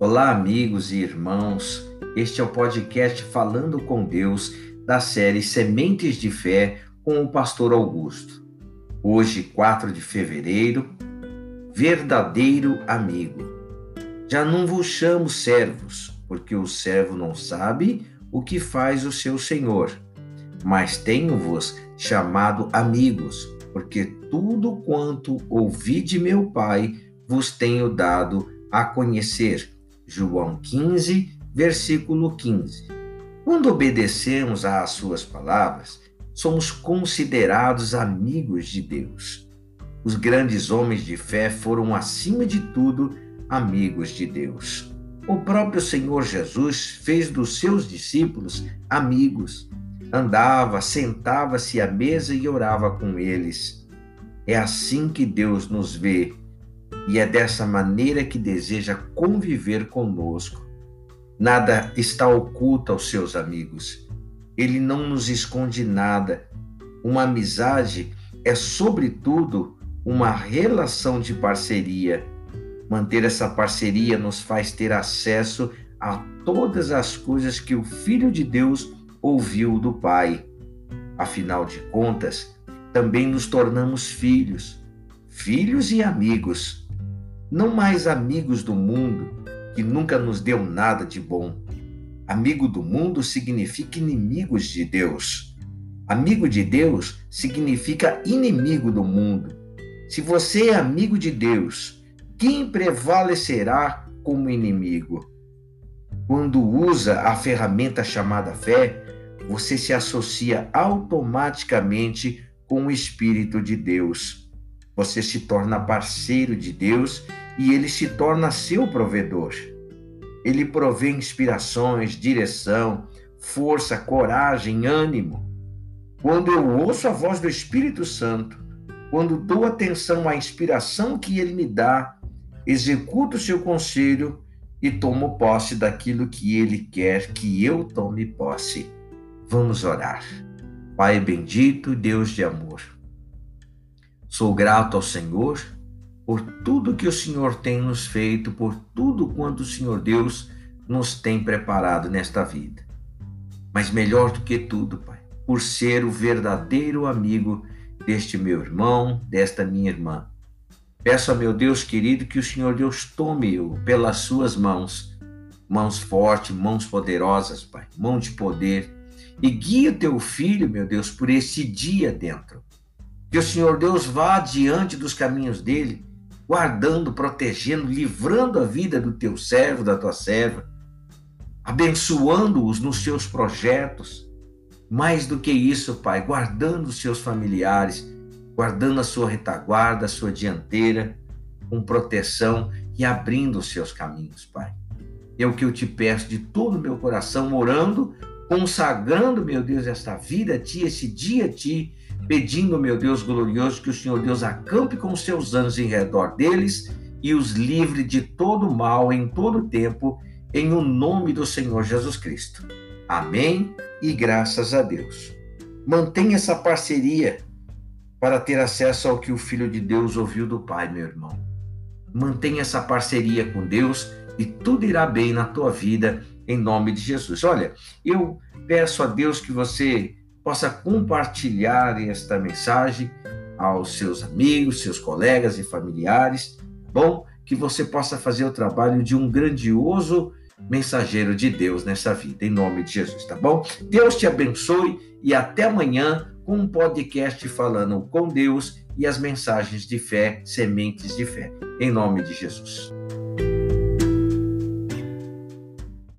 Olá, amigos e irmãos. Este é o podcast Falando com Deus da série Sementes de Fé com o pastor Augusto. Hoje, 4 de fevereiro, verdadeiro amigo. Já não vos chamo servos, porque o servo não sabe o que faz o seu senhor, mas tenho-vos chamado amigos, porque tudo quanto ouvi de meu Pai vos tenho dado a conhecer. João 15, versículo 15. Quando obedecemos às suas palavras, somos considerados amigos de Deus. Os grandes homens de fé foram, acima de tudo, amigos de Deus. O próprio Senhor Jesus fez dos seus discípulos amigos. Andava, sentava-se à mesa e orava com eles. É assim que Deus nos vê e é dessa maneira que deseja conviver conosco. Nada está oculto aos seus amigos. Ele não nos esconde nada. Uma amizade é, sobretudo, uma relação de parceria. Manter essa parceria nos faz ter acesso a todas as coisas que o Filho de Deus ouviu do Pai. Afinal de contas, também nos tornamos filhos, filhos e amigos não mais amigos do mundo, que nunca nos deu nada de bom. Amigo do mundo significa inimigos de Deus. Amigo de Deus significa inimigo do mundo. Se você é amigo de Deus, quem prevalecerá como inimigo? Quando usa a ferramenta chamada fé, você se associa automaticamente com o Espírito de Deus. Você se torna parceiro de Deus e ele se torna seu provedor. Ele provê inspirações, direção, força, coragem, ânimo. Quando eu ouço a voz do Espírito Santo, quando dou atenção à inspiração que ele me dá, executo o seu conselho e tomo posse daquilo que ele quer que eu tome posse. Vamos orar. Pai bendito, Deus de amor. Sou grato ao Senhor por tudo que o Senhor tem nos feito, por tudo quanto o Senhor Deus nos tem preparado nesta vida. Mas melhor do que tudo, Pai, por ser o verdadeiro amigo deste meu irmão, desta minha irmã. Peço a meu Deus querido que o Senhor Deus tome-o pelas suas mãos, mãos fortes, mãos poderosas, Pai, mão de poder, e guie o teu filho, meu Deus, por esse dia dentro. Que o Senhor Deus vá diante dos caminhos dele, guardando, protegendo, livrando a vida do teu servo, da tua serva, abençoando-os nos seus projetos. Mais do que isso, Pai, guardando os seus familiares, guardando a sua retaguarda, a sua dianteira, com proteção e abrindo os seus caminhos, Pai. É o que eu te peço de todo o meu coração, orando, consagrando, meu Deus, esta vida a Ti, esse dia a Ti, pedindo, meu Deus glorioso, que o Senhor Deus acampe com os seus anjos em redor deles e os livre de todo mal em todo tempo, em o nome do Senhor Jesus Cristo. Amém e graças a Deus. Mantenha essa parceria para ter acesso ao que o Filho de Deus ouviu do Pai, meu irmão. Mantenha essa parceria com Deus e tudo irá bem na tua vida, em nome de Jesus. Olha, eu peço a Deus que você possa compartilhar esta mensagem aos seus amigos, seus colegas e familiares, tá bom? Que você possa fazer o trabalho de um grandioso mensageiro de Deus nessa vida, em nome de Jesus, tá bom? Deus te abençoe e até amanhã com um podcast falando com Deus e as mensagens de fé, sementes de fé, em nome de Jesus.